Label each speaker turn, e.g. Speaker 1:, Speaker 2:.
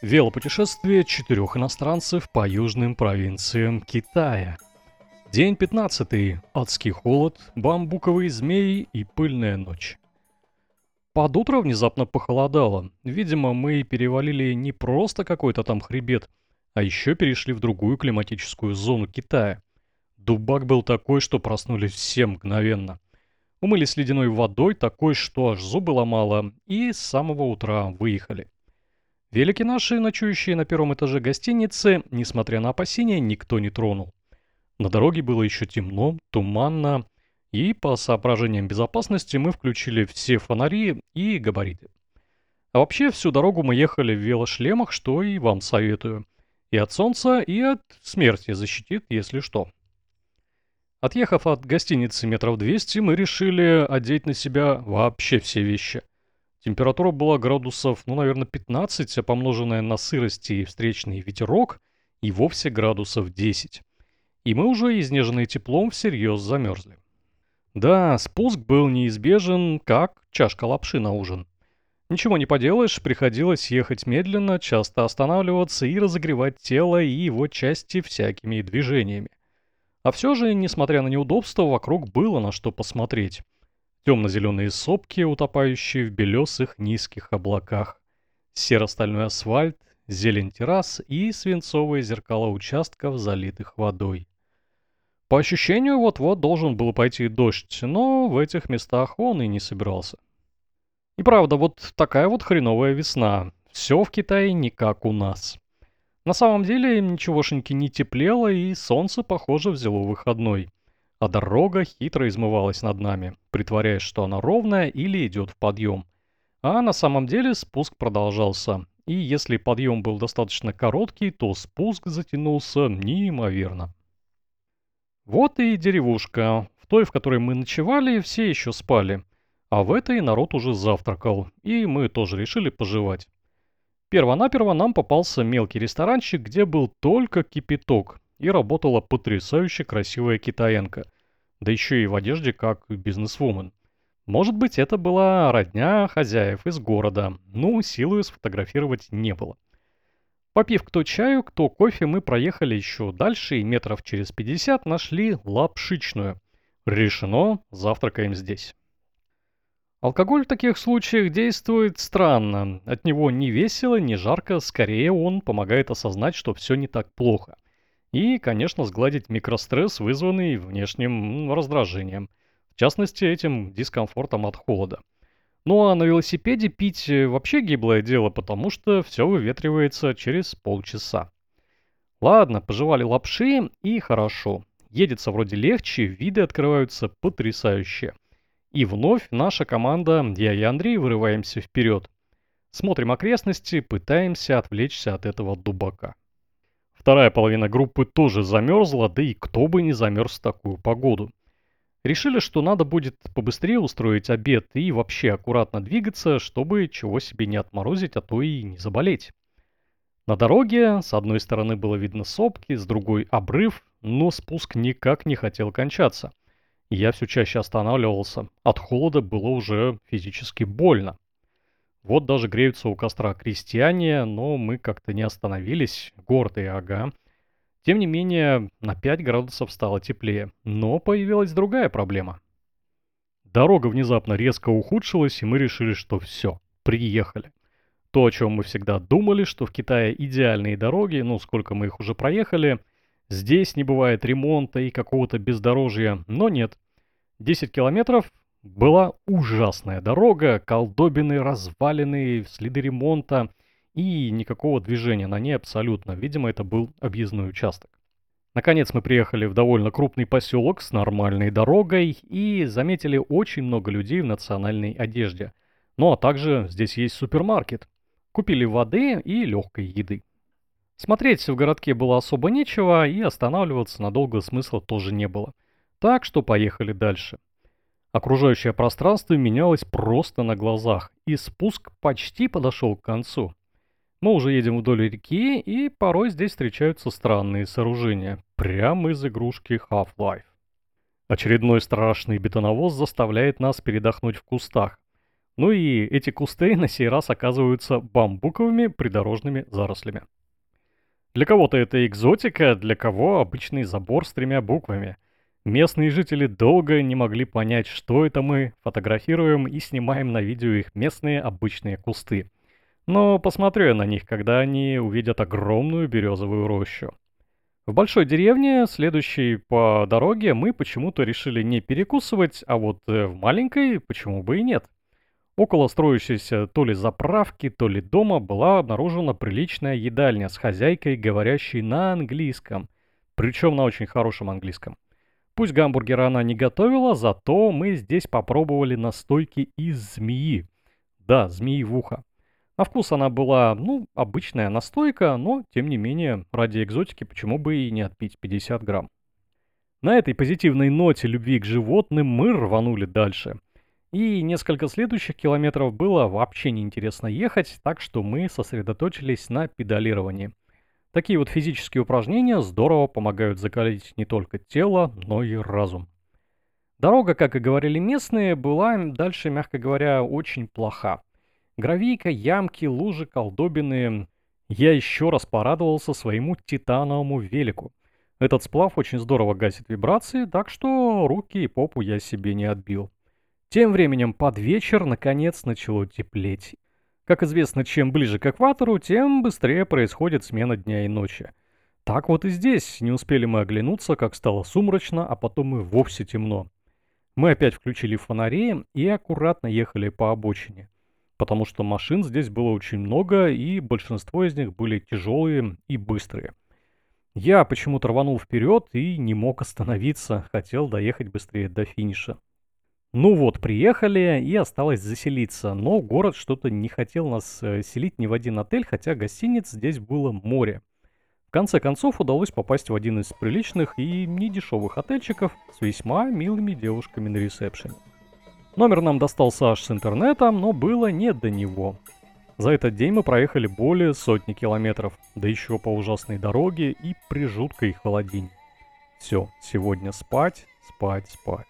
Speaker 1: Велопутешествие четырех иностранцев по южным провинциям Китая. День 15. Адский холод, бамбуковые змеи и пыльная ночь. Под утро внезапно похолодало. Видимо, мы перевалили не просто какой-то там хребет, а еще перешли в другую климатическую зону Китая. Дубак был такой, что проснулись все мгновенно. Умылись ледяной водой, такой, что аж зубы ломало, и с самого утра выехали. Велики наши, ночующие на первом этаже гостиницы, несмотря на опасения, никто не тронул. На дороге было еще темно, туманно, и по соображениям безопасности мы включили все фонари и габариты. А вообще всю дорогу мы ехали в велошлемах, что и вам советую. И от солнца, и от смерти защитит, если что. Отъехав от гостиницы метров 200, мы решили одеть на себя вообще все вещи. Температура была градусов, ну, наверное, 15, а помноженная на сырость и встречный ветерок, и вовсе градусов 10. И мы уже, изнеженные теплом, всерьез замерзли. Да, спуск был неизбежен, как чашка лапши на ужин. Ничего не поделаешь, приходилось ехать медленно, часто останавливаться и разогревать тело и его части всякими движениями. А все же, несмотря на неудобства, вокруг было на что посмотреть темно-зеленые сопки, утопающие в белесых низких облаках, серо-стальной асфальт, зелень террас и свинцовые зеркала участков, залитых водой. По ощущению, вот-вот должен был пойти дождь, но в этих местах он и не собирался. И правда, вот такая вот хреновая весна. Все в Китае не как у нас. На самом деле ничегошеньки не теплело, и солнце, похоже, взяло выходной а дорога хитро измывалась над нами, притворяясь, что она ровная или идет в подъем. А на самом деле спуск продолжался, и если подъем был достаточно короткий, то спуск затянулся неимоверно. Вот и деревушка. В той, в которой мы ночевали, все еще спали. А в этой народ уже завтракал, и мы тоже решили пожевать. Первонаперво нам попался мелкий ресторанчик, где был только кипяток, и работала потрясающе красивая китаянка, да еще и в одежде как бизнесвумен. Может быть, это была родня хозяев из города, но силы сфотографировать не было. Попив кто чаю, кто кофе, мы проехали еще дальше и метров через 50 нашли лапшичную. Решено, завтракаем здесь. Алкоголь в таких случаях действует странно. От него не весело, не жарко, скорее он помогает осознать, что все не так плохо – и, конечно, сгладить микростресс, вызванный внешним раздражением. В частности, этим дискомфортом от холода. Ну а на велосипеде пить э, вообще гиблое дело, потому что все выветривается через полчаса. Ладно, пожевали лапши и хорошо. Едется вроде легче, виды открываются потрясающие. И вновь наша команда, я и Андрей, вырываемся вперед. Смотрим окрестности, пытаемся отвлечься от этого дубака. Вторая половина группы тоже замерзла, да и кто бы не замерз в такую погоду. Решили, что надо будет побыстрее устроить обед и вообще аккуратно двигаться, чтобы чего себе не отморозить, а то и не заболеть. На дороге с одной стороны было видно сопки, с другой обрыв, но спуск никак не хотел кончаться. Я все чаще останавливался. От холода было уже физически больно. Вот даже греются у костра крестьяне, но мы как-то не остановились, гордые, ага. Тем не менее, на 5 градусов стало теплее, но появилась другая проблема. Дорога внезапно резко ухудшилась, и мы решили, что все, приехали. То, о чем мы всегда думали, что в Китае идеальные дороги, ну сколько мы их уже проехали, здесь не бывает ремонта и какого-то бездорожья, но нет. 10 километров была ужасная дорога, колдобины, развалины, следы ремонта и никакого движения на ней абсолютно. Видимо, это был объездной участок. Наконец мы приехали в довольно крупный поселок с нормальной дорогой и заметили очень много людей в национальной одежде. Ну а также здесь есть супермаркет. Купили воды и легкой еды. Смотреть в городке было особо нечего и останавливаться надолго смысла тоже не было. Так что поехали дальше. Окружающее пространство менялось просто на глазах, и спуск почти подошел к концу. Мы уже едем вдоль реки, и порой здесь встречаются странные сооружения, прямо из игрушки Half-Life. Очередной страшный бетоновоз заставляет нас передохнуть в кустах. Ну и эти кусты на сей раз оказываются бамбуковыми придорожными зарослями. Для кого-то это экзотика, для кого обычный забор с тремя буквами. Местные жители долго не могли понять, что это мы фотографируем и снимаем на видео их местные обычные кусты. Но посмотрю я на них, когда они увидят огромную березовую рощу. В большой деревне, следующей по дороге, мы почему-то решили не перекусывать, а вот э, в маленькой почему бы и нет. Около строящейся то ли заправки, то ли дома была обнаружена приличная едальня с хозяйкой, говорящей на английском, причем на очень хорошем английском. Пусть гамбургера она не готовила, зато мы здесь попробовали настойки из змеи. Да, змеи в ухо. На вкус она была, ну, обычная настойка, но, тем не менее, ради экзотики почему бы и не отпить 50 грамм. На этой позитивной ноте любви к животным мы рванули дальше. И несколько следующих километров было вообще неинтересно ехать, так что мы сосредоточились на педалировании. Такие вот физические упражнения здорово помогают закалить не только тело, но и разум. Дорога, как и говорили местные, была дальше, мягко говоря, очень плоха. Гравийка, ямки, лужи, колдобины. Я еще раз порадовался своему титановому велику. Этот сплав очень здорово гасит вибрации, так что руки и попу я себе не отбил. Тем временем под вечер наконец начало теплеть. Как известно, чем ближе к экватору, тем быстрее происходит смена дня и ночи. Так вот и здесь, не успели мы оглянуться, как стало сумрачно, а потом и вовсе темно. Мы опять включили фонари и аккуратно ехали по обочине потому что машин здесь было очень много, и большинство из них были тяжелые и быстрые. Я почему-то рванул вперед и не мог остановиться, хотел доехать быстрее до финиша. Ну вот, приехали и осталось заселиться, но город что-то не хотел нас э, селить ни в один отель, хотя гостиниц здесь было море. В конце концов удалось попасть в один из приличных и недешевых отельчиков с весьма милыми девушками на ресепшене. Номер нам достался аж с интернетом, но было не до него. За этот день мы проехали более сотни километров, да еще по ужасной дороге и при жуткой холодине. Все, сегодня спать, спать, спать.